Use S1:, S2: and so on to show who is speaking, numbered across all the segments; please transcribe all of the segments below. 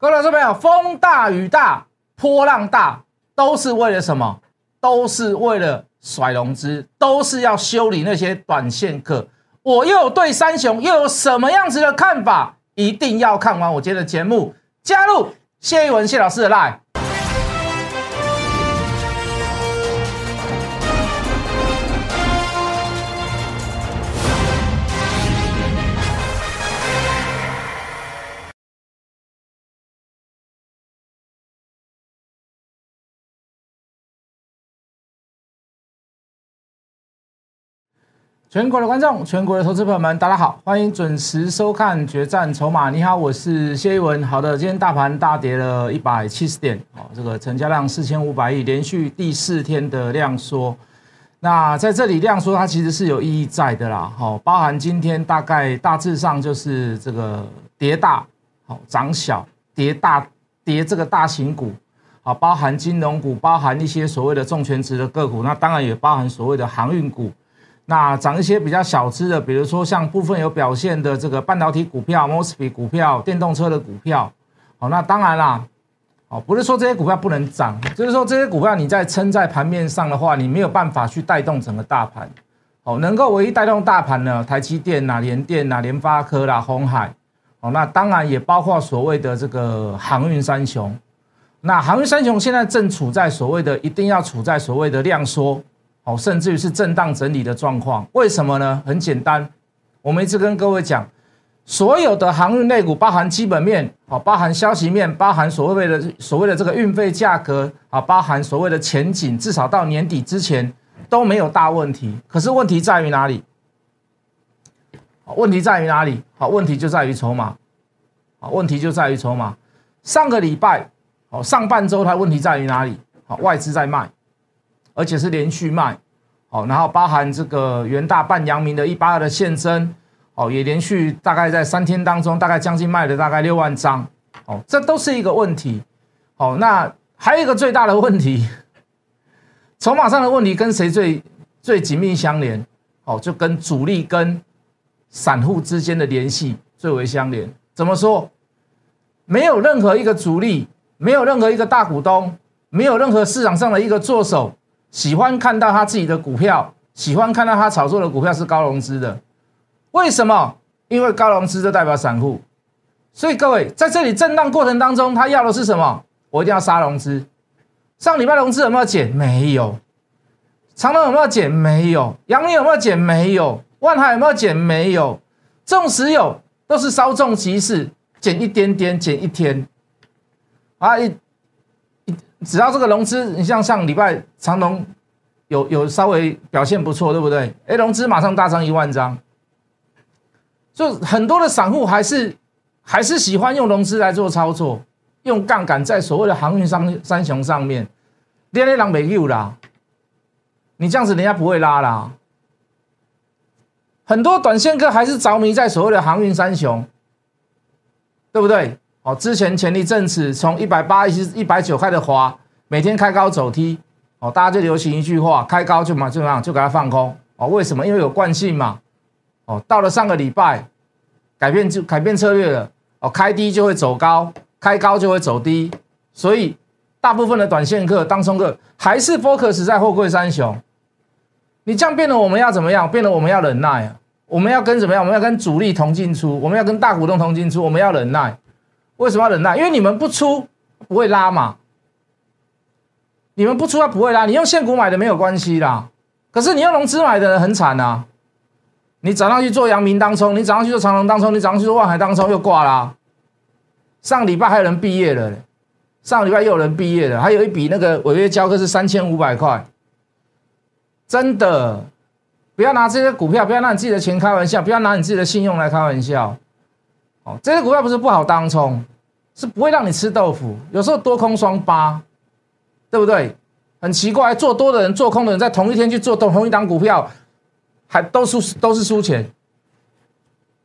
S1: 各位老师朋友，风大雨大，波浪大，都是为了什么？都是为了甩融资，都是要修理那些短线客。我又对三雄又有什么样子的看法？一定要看完我今天的节目，加入谢一文谢老师的 line。全国的观众，全国的投资朋友们，大家好，欢迎准时收看《决战筹码》。你好，我是谢一文。好的，今天大盘大跌了一百七十点，好，这个成交量四千五百亿，连续第四天的量缩。那在这里量缩，它其实是有意义在的啦。好，包含今天大概大致上就是这个跌大，好涨小，跌大跌这个大型股，好，包含金融股，包含一些所谓的重权值的个股，那当然也包含所谓的航运股。那涨一些比较小资的，比如说像部分有表现的这个半导体股票、m o s b 股票、电动车的股票，哦，那当然啦，哦，不是说这些股票不能涨，就是说这些股票你在撑在盘面上的话，你没有办法去带动整个大盘，哦，能够唯一带动大盘呢，台积电呐、联电呐、联发科啦、红海，哦，那当然也包括所谓的这个航运三雄，那航运三雄现在正处在所谓的一定要处在所谓的量缩。哦，甚至于是震荡整理的状况，为什么呢？很简单，我们一直跟各位讲，所有的航运类股，包含基本面，哦，包含消息面，包含所谓的所谓的这个运费价格，啊，包含所谓的前景，至少到年底之前都没有大问题。可是问题在于哪里？问题在于哪里？好，问题就在于筹码。好，问题就在于筹码。上个礼拜，哦，上半周它问题在于哪里？好，外资在卖。而且是连续卖，好，然后包含这个元大半阳明的一八二的现增，哦，也连续大概在三天当中，大概将近卖了大概六万张，哦，这都是一个问题，哦，那还有一个最大的问题，筹码上的问题跟谁最最紧密相连？哦，就跟主力跟散户之间的联系最为相连。怎么说？没有任何一个主力，没有任何一个大股东，没有任何市场上的一个做手。喜欢看到他自己的股票，喜欢看到他炒作的股票是高融资的，为什么？因为高融资就代表散户，所以各位在这里震荡过程当中，他要的是什么？我一定要杀融资。上礼拜融资有没有减？没有。长隆有没有减？没有。阳明有没有减？没有。万海有没有减？没有。纵使有，都是稍纵即逝，减一点点，减一天。啊一。只要这个融资，你像上礼拜长隆有有稍微表现不错，对不对？哎，融资马上大涨一万张，就很多的散户还是还是喜欢用融资来做操作，用杠杆在所谓的航运三三雄上面，连连狼没有啦，你这样子人家不会拉啦。很多短线客还是着迷在所谓的航运三雄，对不对？哦，之前前一阵子从一百八一直一百九开始滑，每天开高走低，哦，大家就流行一句话，开高就嘛就样就给它放空，哦，为什么？因为有惯性嘛，哦，到了上个礼拜，改变就改变策略了，哦，开低就会走高，开高就会走低，所以大部分的短线客、当冲客还是 focus 在货柜三雄，你这样变得我们要怎么样？变得我们要忍耐啊，我们要跟怎么样？我们要跟主力同进出，我们要跟大股东同进出，我们要忍耐。为什么要忍耐？因为你们不出不会拉嘛，你们不出它不会拉。你用现股买的没有关系啦，可是你用融资买的人很惨呐。你早上去做阳明当冲，你早上去做长隆当冲，你早上去做万海当冲又挂啦。上礼拜还有人毕业了，上礼拜又有人毕业了，还有一笔那个违约交割是三千五百块，真的不要拿这些股票，不要拿你自己的钱开玩笑，不要拿你自己的信用来开玩笑。哦，这些股票不是不好当冲。是不会让你吃豆腐，有时候多空双八，对不对？很奇怪，做多的人、做空的人在同一天去做同同一档股票，还都输都是输钱。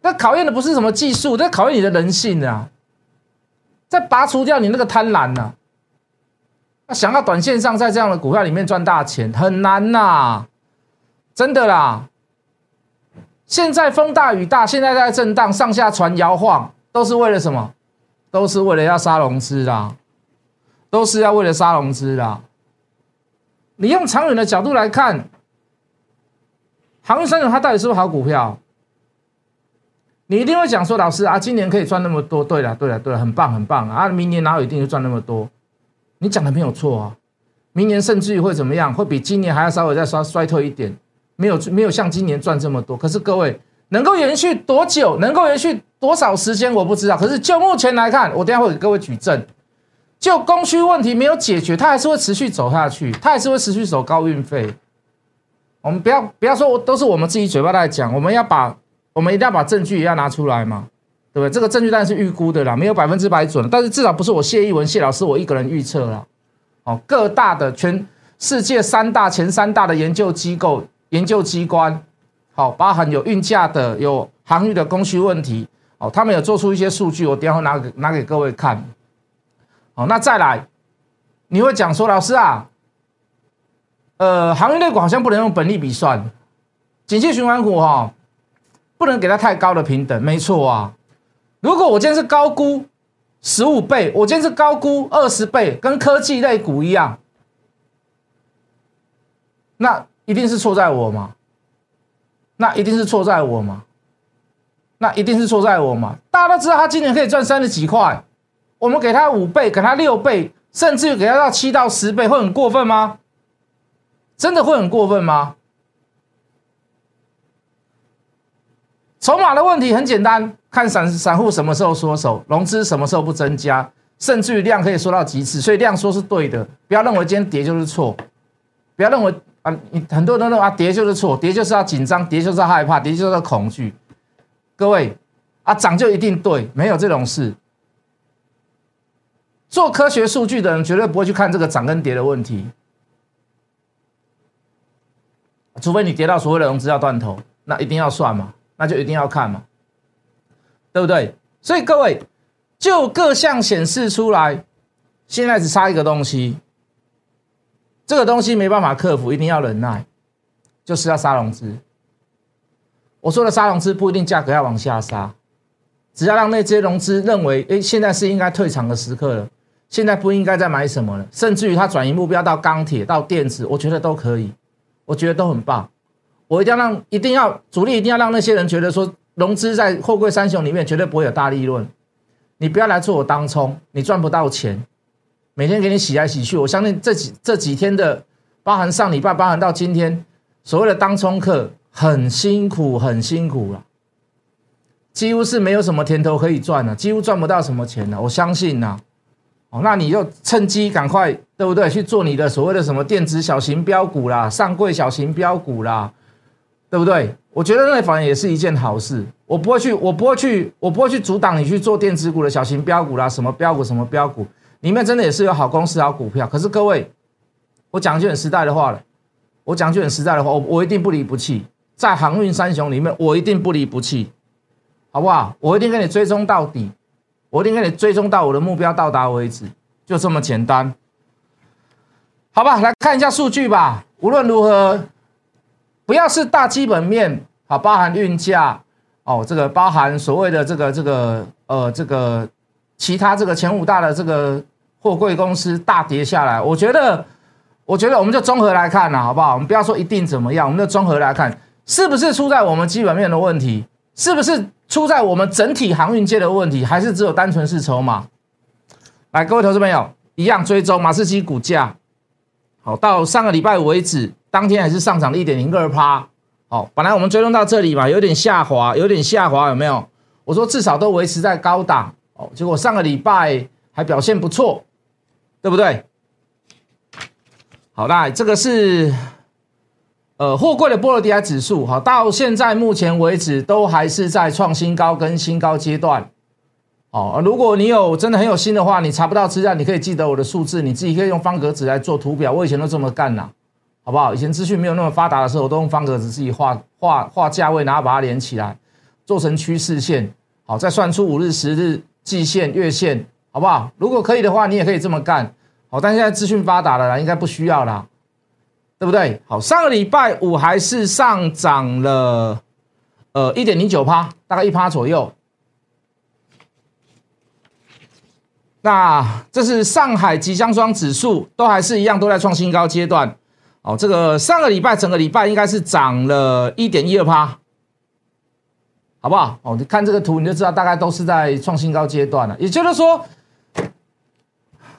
S1: 那考验的不是什么技术，这考验你的人性啊！在拔除掉你那个贪婪呐。那想要短线上在这样的股票里面赚大钱很难呐，真的啦。现在风大雨大，现在在震荡，上下船摇晃，都是为了什么？都是为了要杀融资啦，都是要为了杀融资啦。你用长远的角度来看，航运三雄它到底是不是好股票？你一定会讲说，老师啊，今年可以赚那么多，对了，对了，对了，很棒，很棒啊！明年哪有一定就赚那么多？你讲的没有错啊，明年甚至于会怎么样？会比今年还要稍微再衰衰退一点，没有没有像今年赚这么多。可是各位能够延续多久？能够延续多少时间？我不知道。可是就目前来看，我等下会给各位举证，就供需问题没有解决，它还是会持续走下去，它还是会持续走高运费。我们不要不要说，我都是我们自己嘴巴在讲，我们要把。我们一定要把证据也要拿出来嘛，对不对？这个证据当然是预估的啦，没有百分之百准，但是至少不是我谢一文谢老师我一个人预测了。哦，各大的全世界三大前三大的研究机构、研究机关，好，包含有运价的、有航运的供需问题，哦，他们有做出一些数据，我等下会拿给拿给各位看。好，那再来，你会讲说，老师啊，呃，航运类股好像不能用本利比算，景气循环股哈。不能给它太高的平等，没错啊。如果我今天是高估十五倍，我今天是高估二十倍，跟科技类股一样，那一定是错在我吗？那一定是错在我吗？那一定是错在我吗？大家都知道他今年可以赚三十几块，我们给他五倍，给他六倍，甚至于给他到七到十倍，会很过分吗？真的会很过分吗？筹码的问题很简单，看散散户什么时候缩手，融资什么时候不增加，甚至于量可以缩到极致，所以量缩是对的。不要认为今天跌就是错，不要认为啊，你很多人都啊跌就是错，跌就是要紧张，跌就是要害怕，跌就是要恐惧。各位啊，涨就一定对，没有这种事。做科学数据的人绝对不会去看这个涨跟跌的问题，除非你跌到所谓的融资要断头，那一定要算嘛。那就一定要看嘛，对不对？所以各位，就各项显示出来，现在只差一个东西，这个东西没办法克服，一定要忍耐，就是要杀融资。我说的杀融资不一定价格要往下杀，只要让那些融资认为，哎，现在是应该退场的时刻了，现在不应该再买什么了，甚至于它转移目标到钢铁、到电子，我觉得都可以，我觉得都很棒。我一定要让，一定要主力，一定要让那些人觉得说，融资在货柜三雄里面绝对不会有大利润。你不要来做我当冲，你赚不到钱。每天给你洗来洗去，我相信这几这几天的，包含上礼拜，包含到今天，所谓的当冲客很辛苦，很辛苦了，几乎是没有什么甜头可以赚了，几乎赚不到什么钱了。我相信呐，哦，那你就趁机赶快，对不对？去做你的所谓的什么电子小型标股啦，上柜小型标股啦。对不对？我觉得那反而也是一件好事。我不会去，我不会去，我不会去阻挡你去做电子股的小型标股啦，什么标股，什么标股，里面真的也是有好公司、好股票。可是各位，我讲句很实在的话了，我讲句很实在的话，我我一定不离不弃，在航运三雄里面，我一定不离不弃，好不好？我一定跟你追踪到底，我一定跟你追踪到我的目标到达为止，就这么简单，好吧？来看一下数据吧。无论如何。不要是大基本面，好，包含运价，哦，这个包含所谓的这个这个呃这个其他这个前五大的这个货柜公司大跌下来，我觉得，我觉得我们就综合来看呐，好不好？我们不要说一定怎么样，我们就综合来看，是不是出在我们基本面的问题？是不是出在我们整体航运界的问题？还是只有单纯是筹码？来，各位投资朋友，一样追踪马士基股价，好，到上个礼拜为止。当天还是上涨了一点零二趴，好，本来我们追踪到这里嘛，有点下滑，有点下滑，有没有？我说至少都维持在高档，哦，结果上个礼拜还表现不错，对不对？好，那这个是呃货柜的波罗的海指数，好，到现在目前为止都还是在创新高跟新高阶段，哦，如果你有真的很有心的话，你查不到资料，你可以记得我的数字，你自己可以用方格纸来做图表，我以前都这么干呐。好不好？以前资讯没有那么发达的时候，我都用方格子自己画画画价位，然后把它连起来，做成趋势线，好，再算出五日、十日、季线、月线，好不好？如果可以的话，你也可以这么干，好，但现在资讯发达了啦，应该不需要啦，对不对？好，上个礼拜五还是上涨了，呃，一点零九趴，大概一趴左右。那这是上海集装箱指数，都还是一样，都在创新高阶段。哦，这个上个礼拜整个礼拜应该是涨了一点一二趴，好不好？哦，你看这个图你就知道，大概都是在创新高阶段了。也就是说，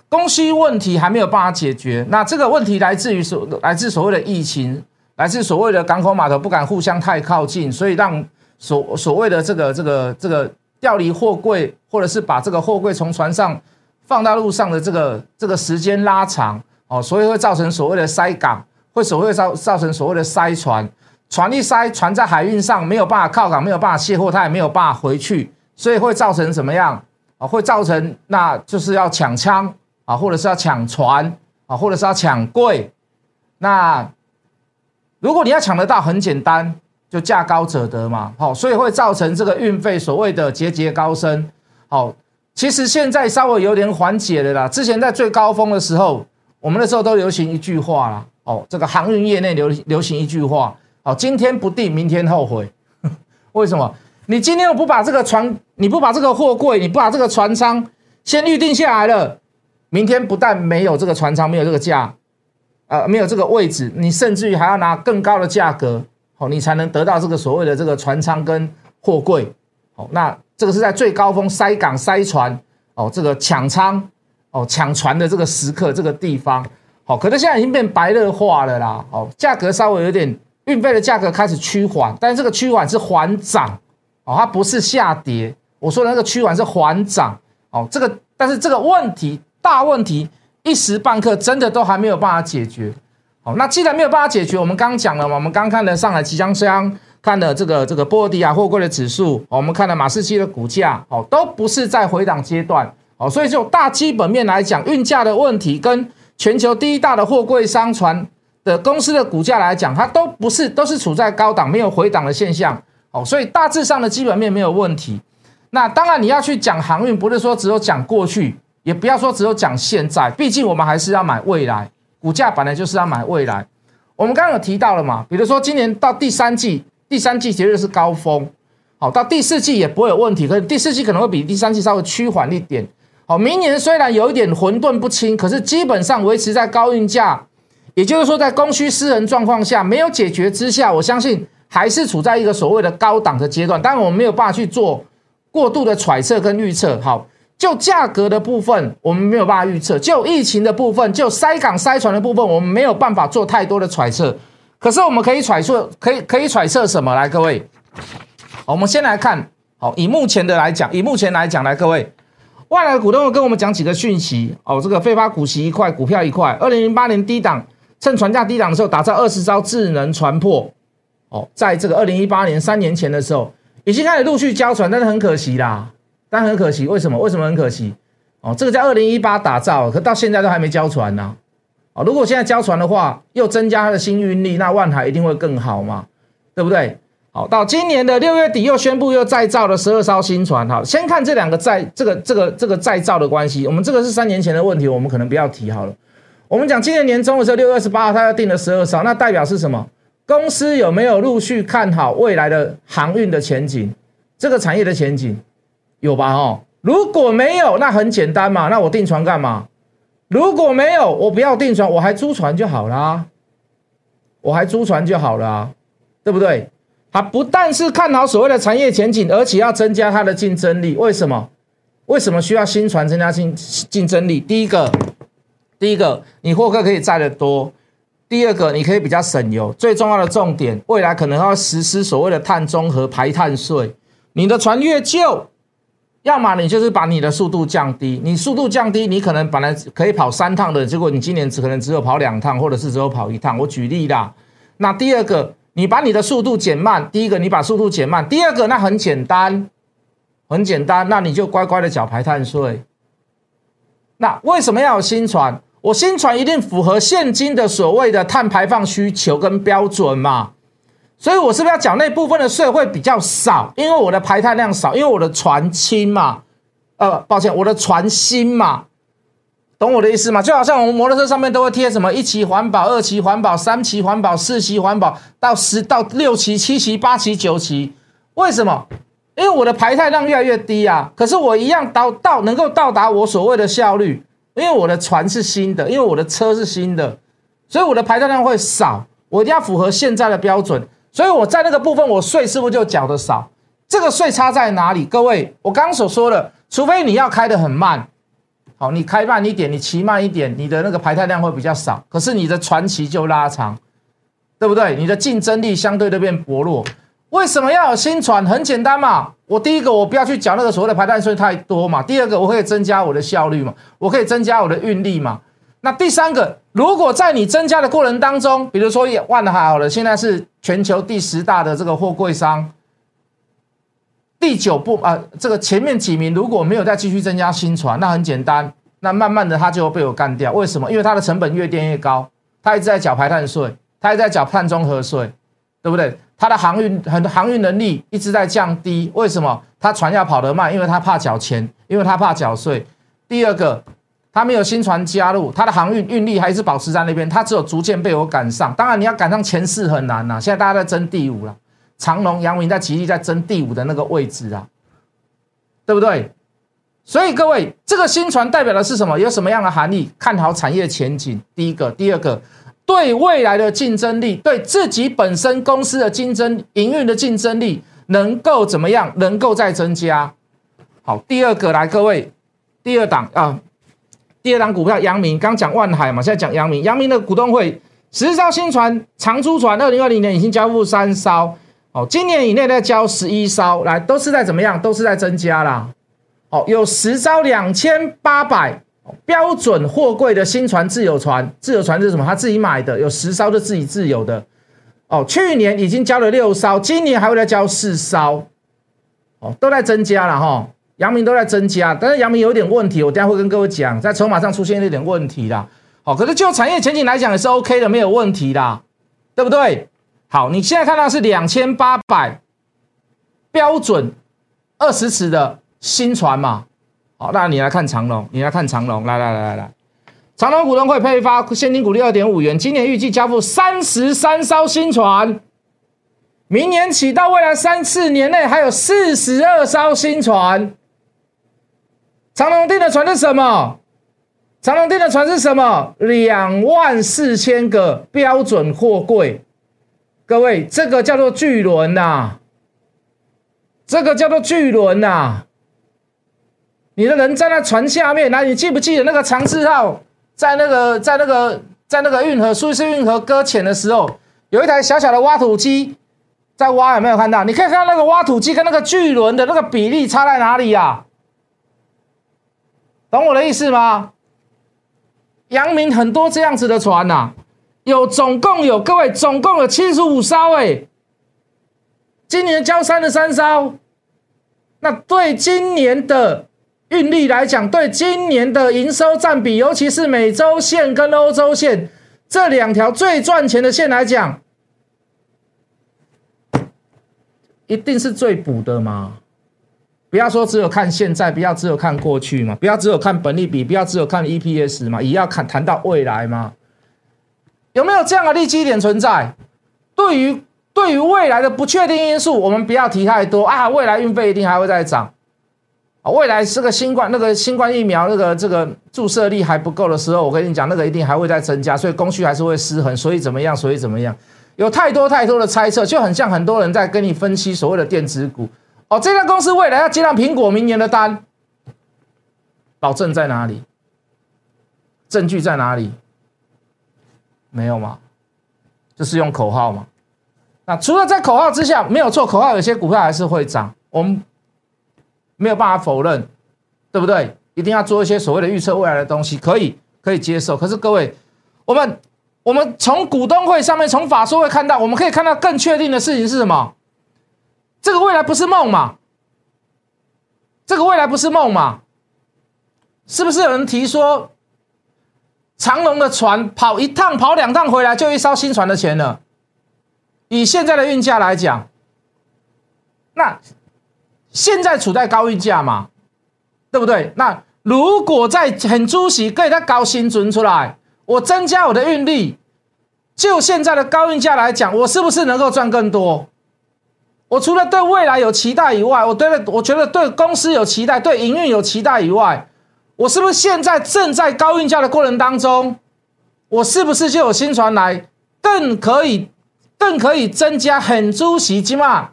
S1: 供需问题还没有办法解决。那这个问题来自于所来自所谓的疫情，来自所谓的港口码头不敢互相太靠近，所以让所所谓的这个这个这个调离货柜，或者是把这个货柜从船上放到路上的这个这个时间拉长哦，所以会造成所谓的塞港。会所谓造造成所谓的塞船，船一塞，船在海运上没有办法靠港，没有办法卸货，它也没有办法回去，所以会造成怎么样啊？会造成那就是要抢枪啊，或者是要抢船啊，或者是要抢柜。那如果你要抢得到，很简单，就价高者得嘛。好，所以会造成这个运费所谓的节节高升。好，其实现在稍微有点缓解了啦。之前在最高峰的时候，我们那时候都流行一句话啦。哦，这个航运业内流流行一句话，哦，今天不定，明天后悔。为什么？你今天不把这个船，你不把这个货柜，你不把这个船舱先预定下来了，明天不但没有这个船舱，没有这个价，呃，没有这个位置，你甚至于还要拿更高的价格，哦，你才能得到这个所谓的这个船舱跟货柜。哦，那这个是在最高峰塞港塞船，哦，这个抢仓，哦，抢船的这个时刻，这个地方。好，可是现在已经变白热化了啦。哦，价格稍微有点运费的价格开始趋缓，但是这个趋缓是缓涨，哦，它不是下跌。我说的那个趋缓是缓涨，哦，这个但是这个问题大问题一时半刻真的都还没有办法解决。好，那既然没有办法解决，我们刚刚讲了嘛，我们刚看了上海集装箱，看了这个这个波罗的海货柜的指数，我们看了马士基的股价，哦，都不是在回档阶段，哦，所以就大基本面来讲，运价的问题跟。全球第一大的货柜商船的公司的股价来讲，它都不是都是处在高档，没有回档的现象哦，所以大致上的基本面没有问题。那当然你要去讲航运，不是说只有讲过去，也不要说只有讲现在，毕竟我们还是要买未来，股价本来就是要买未来。我们刚刚有提到了嘛，比如说今年到第三季，第三季绝对是高峰，好，到第四季也不会有问题，可是第四季可能会比第三季稍微趋缓一点。好，明年虽然有一点混沌不清，可是基本上维持在高运价，也就是说，在供需失衡状况下没有解决之下，我相信还是处在一个所谓的高档的阶段。当然，我们没有办法去做过度的揣测跟预测。好，就价格的部分，我们没有办法预测；就疫情的部分，就塞港塞船的部分，我们没有办法做太多的揣测。可是我们可以揣测，可以可以揣测什么？来，各位，我们先来看，好，以目前的来讲，以目前来讲，来，各位。外来股东会跟我们讲几个讯息哦，这个非发股息一块，股票一块。二零零八年低档，趁船价低档的时候，打造二十招智能船破。哦，在这个二零一八年三年前的时候，已经开始陆续交船，但是很可惜啦，但很可惜，为什么？为什么很可惜？哦，这个在二零一八打造，可到现在都还没交船呢。哦，如果现在交船的话，又增加它的新运力，那万海一定会更好嘛，对不对？好，到今年的六月底又宣布又再造了十二艘新船。好，先看这两个再这个这个这个再造的关系。我们这个是三年前的问题，我们可能不要提好了。我们讲今年年中的时候，六月二十八号他要订了十二艘，那代表是什么？公司有没有陆续看好未来的航运的前景？这个产业的前景有吧？哦，如果没有，那很简单嘛，那我订船干嘛？如果没有，我不要订船，我还租船就好啦，我还租船就好了，对不对？他不但是看好所谓的产业前景，而且要增加它的竞争力。为什么？为什么需要新船增加竞竞争力？第一个，第一个，你货客可以载得多；第二个，你可以比较省油。最重要的重点，未来可能要实施所谓的碳中和排碳税。你的船越旧，要么你就是把你的速度降低。你速度降低，你可能本来可以跑三趟的，结果你今年只可能只有跑两趟，或者是只有跑一趟。我举例啦。那第二个。你把你的速度减慢，第一个你把速度减慢，第二个那很简单，很简单，那你就乖乖的缴排碳税。那为什么要有新船？我新船一定符合现今的所谓的碳排放需求跟标准嘛？所以我是不是要缴那部分的税会比较少？因为我的排碳量少，因为我的船轻嘛。呃，抱歉，我的船新嘛。懂我的意思吗？就好像我们摩托车上面都会贴什么一期环保、二期环保、三期环保、四期环保，到十到六期、七期、八期、九期，为什么？因为我的排碳量越来越低啊，可是我一样到到能够到达我所谓的效率，因为我的船是新的，因为我的车是新的，所以我的排碳量会少，我一定要符合现在的标准，所以我在那个部分我税是不是就缴的少？这个税差在哪里？各位，我刚刚所说的，除非你要开得很慢，好，你开慢一点，你骑慢一点，你的那个排碳量会比较少，可是你的船期就拉长，对不对？你的竞争力相对的变薄弱。为什么要有新船？很简单嘛，我第一个我不要去缴那个所谓的排碳税太多嘛，第二个我可以增加我的效率嘛，我可以增加我的运力嘛。那第三个，如果在你增加的过程当中，比如说万海好了，现在是全球第十大的这个货柜商，第九部啊，这个前面几名如果没有再继续增加新船，那很简单，那慢慢的它就会被我干掉。为什么？因为它的成本越垫越高，它一直在缴排碳税，它一直在缴碳中和税，对不对？它的航运很航运能力一直在降低，为什么？它船要跑得慢，因为它怕缴钱，因为它怕缴税。第二个，它没有新船加入，它的航运运力还是保持在那边，它只有逐渐被我赶上。当然，你要赶上前四很难呐。现在大家在争第五了，长隆、阳明在极力在争第五的那个位置啊，对不对？所以各位，这个新船代表的是什么？有什么样的含义？看好产业前景。第一个，第二个。对未来的竞争力，对自己本身公司的竞争营运的竞争力，能够怎么样？能够再增加。好，第二个来，各位，第二档啊，第二档股票，阳明刚讲万海嘛，现在讲阳明，阳明的股东会十艘新船长租船，二零二零年已经交付三艘，哦，今年以内再交十一艘，来，都是在怎么样？都是在增加啦。哦，有十艘两千八百。标准货柜的新船自有船，自有船是什么？他自己买的，有十艘是自己自由的。哦，去年已经交了六艘，今年还会再交四艘。哦，都在增加了哈，阳明都在增加，但是阳明有点问题，我等下会跟各位讲，在筹码上出现一点问题啦。好，可是就产业前景来讲也是 OK 的，没有问题啦，对不对？好，你现在看到是两千八百标准二十尺的新船嘛？好，那你来看长隆，你来看长隆，来来来来来，长隆股东会配发现金股利二点五元，今年预计交付三十三艘新船，明年起到未来三四年内还有四十二艘新船。长隆订的船是什么？长隆订的船是什么？两万四千个标准货柜，各位，这个叫做巨轮呐，这个叫做巨轮呐。你的人站在船下面，来，你记不记得那个长治号在那个在那个在那个运河苏伊士运河搁浅的时候，有一台小小的挖土机在挖，有没有看到？你可以看到那个挖土机跟那个巨轮的那个比例差在哪里呀？懂我的意思吗？阳明很多这样子的船呐，有总共有各位总共有七十五艘哎，今年交三十三艘，那对今年的。运力来讲，对今年的营收占比，尤其是美洲线跟欧洲线这两条最赚钱的线来讲，一定是最补的嘛？不要说只有看现在，不要只有看过去嘛，不要只有看本利比，不要只有看 EPS 嘛，也要看谈到未来嘛？有没有这样的利基点存在？对于对于未来的不确定因素，我们不要提太多啊，未来运费一定还会再涨啊。未来这个新冠那个新冠疫苗那个这个注射力还不够的时候，我跟你讲，那个一定还会再增加，所以供需还是会失衡，所以怎么样？所以怎么样？有太多太多的猜测，就很像很多人在跟你分析所谓的电子股。哦，这家公司未来要接上苹果明年的单，保证在哪里？证据在哪里？没有吗？就是用口号嘛。那除了在口号之下，没有错，口号有些股票还是会涨。我们。没有办法否认，对不对？一定要做一些所谓的预测未来的东西，可以可以接受。可是各位，我们我们从股东会上面，从法说会看到，我们可以看到更确定的事情是什么？这个未来不是梦嘛？这个未来不是梦嘛？是不是有人提说，长龙的船跑一趟、跑两趟回来就一艘新船的钱了？以现在的运价来讲，那。现在处在高运价嘛，对不对？那如果在很出息，可以再高新存出来，我增加我的运力，就现在的高运价来讲，我是不是能够赚更多？我除了对未来有期待以外，我对了，我觉得对公司有期待，对营运有期待以外，我是不是现在正在高运价的过程当中，我是不是就有新传来，更可以，更可以增加很主席金嘛？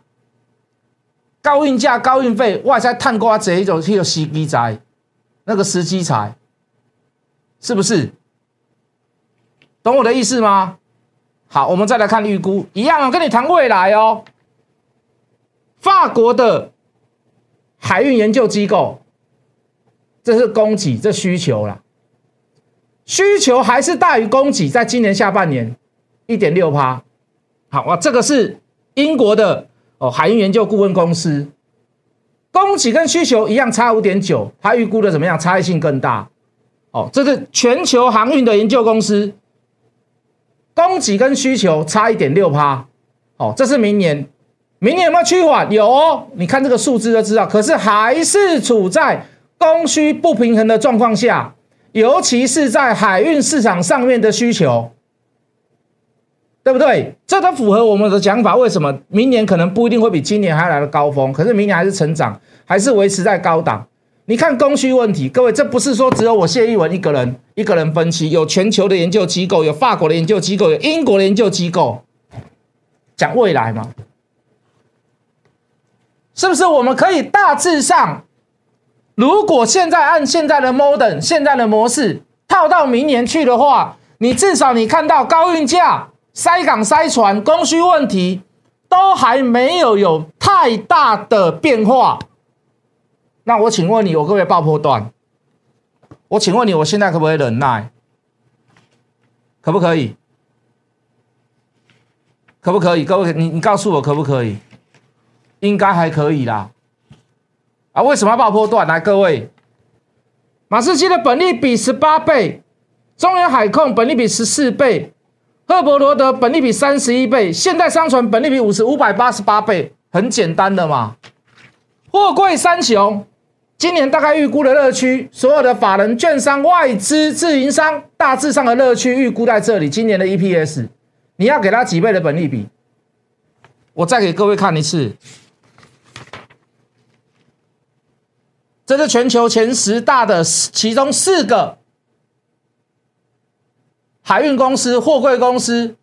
S1: 高运价、高运费，外在探瓜这一种去有时机财，那个时机财，是不是？懂我的意思吗？好，我们再来看预估，一样啊，跟你谈未来哦。法国的海运研究机构，这是供给，这需求了，需求还是大于供给，在今年下半年一点六趴。好哇，这个是英国的哦海运研究顾问公司，供给跟需求一样差五点九，它预估的怎么样？差异性更大。哦，这是全球航运的研究公司，供给跟需求差一点六趴。哦，这是明年。明年有没有趋缓？有哦，你看这个数字就知道。可是还是处在供需不平衡的状况下，尤其是在海运市场上面的需求，对不对？这都符合我们的讲法。为什么明年可能不一定会比今年还来的高峰？可是明年还是成长，还是维持在高档。你看供需问题，各位，这不是说只有我谢一文一个人一个人分析，有全球的研究机构，有法国的研究机构，有英国的研究机构讲未来嘛？是不是我们可以大致上，如果现在按现在的 modern 现在的模式套到明年去的话，你至少你看到高运价、塞港塞船、供需问题都还没有有太大的变化。那我请问你，我可不可以爆破段？我请问你，我现在可不可以忍耐？可不可以？可不可以？各位，你你告诉我可不可以？应该还可以啦，啊，为什么要爆破段？来，各位，马士基的本利比十八倍，中远海控本利比十四倍，赫伯罗德本利比三十一倍，现代商船本利比五十五百八十八倍，很简单的嘛。货柜三雄今年大概预估的乐区，所有的法人、券商、外资、自营商大致上的乐区预估在这里。今年的 EPS，你要给他几倍的本利比？我再给各位看一次。这是全球前十大的其中四个海运公司、货柜公司，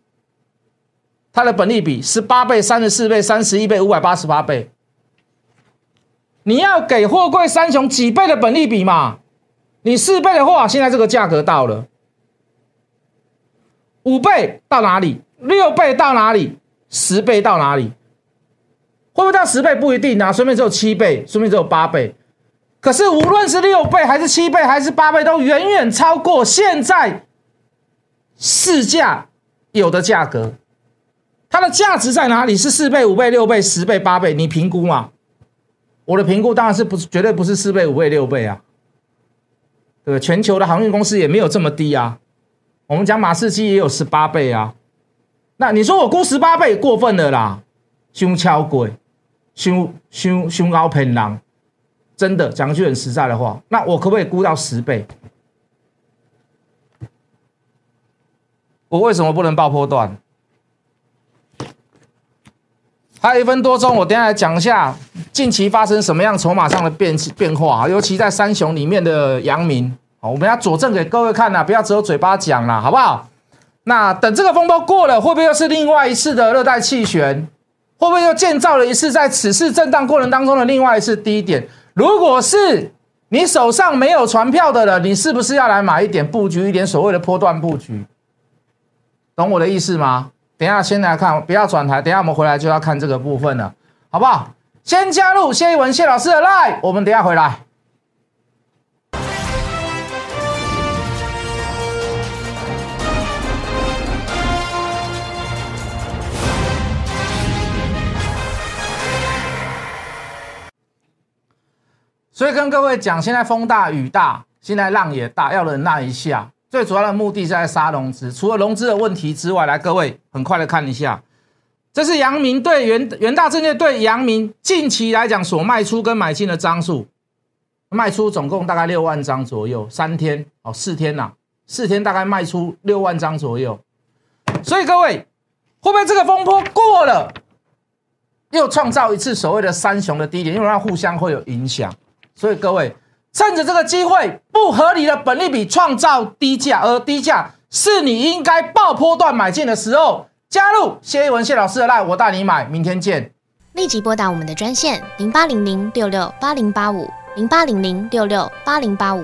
S1: 它的本利比十八倍、三十四倍、三十一倍、五百八十八倍。你要给货柜三雄几倍的本利比嘛？你四倍的话，现在这个价格到了五倍到哪里？六倍到哪里？十倍到哪里？会不会到十倍不一定啊？说明只有七倍，说明只有八倍。可是，无论是六倍还是七倍还是八倍，都远远超过现在市价有的价格。它的价值在哪里？是四倍、五倍、六倍、十倍、八倍？你评估嘛？我的评估当然是不是绝对不是四倍、五倍、六倍啊？对全球的航运公司也没有这么低啊。我们讲马士基也有十八倍啊。那你说我估十八倍过分了啦？胸超贵，胸胸胸高偏狼。真的讲句很实在的话，那我可不可以估到十倍？我为什么不能爆破段？还有一分多钟，我等下来讲一下近期发生什么样筹码上的变变化尤其在三雄里面的阳明，好，我们要佐证给各位看呐，不要只有嘴巴讲啦，好不好？那等这个风波过了，会不会又是另外一次的热带气旋？会不会又建造了一次在此次震荡过程当中的另外一次低点？如果是你手上没有船票的人，你是不是要来买一点布局一点所谓的波段布局？懂我的意思吗？等下先来看，不要转台，等下我们回来就要看这个部分了，好不好？先加入谢一文谢老师的 line，我们等下回来。所以跟各位讲，现在风大雨大，现在浪也大，要忍耐一下。最主要的目的是在杀融资，除了融资的问题之外，来各位很快的看一下，这是阳明对元元大证券对阳明近期来讲所卖出跟买进的张数，卖出总共大概六万张左右，三天哦，四天呐，四天大概卖出六万张左右。所以各位会不会这个风波过了？又创造一次所谓的三雄的低点，因为它互相会有影响。所以各位趁着这个机会，不合理的本利比创造低价，而低价是你应该爆破段买进的时候。加入谢一文谢老师的赖我带你买，明天见。
S2: 立即拨打我们的专线零八零零六六八零八五零八零零六六八零八五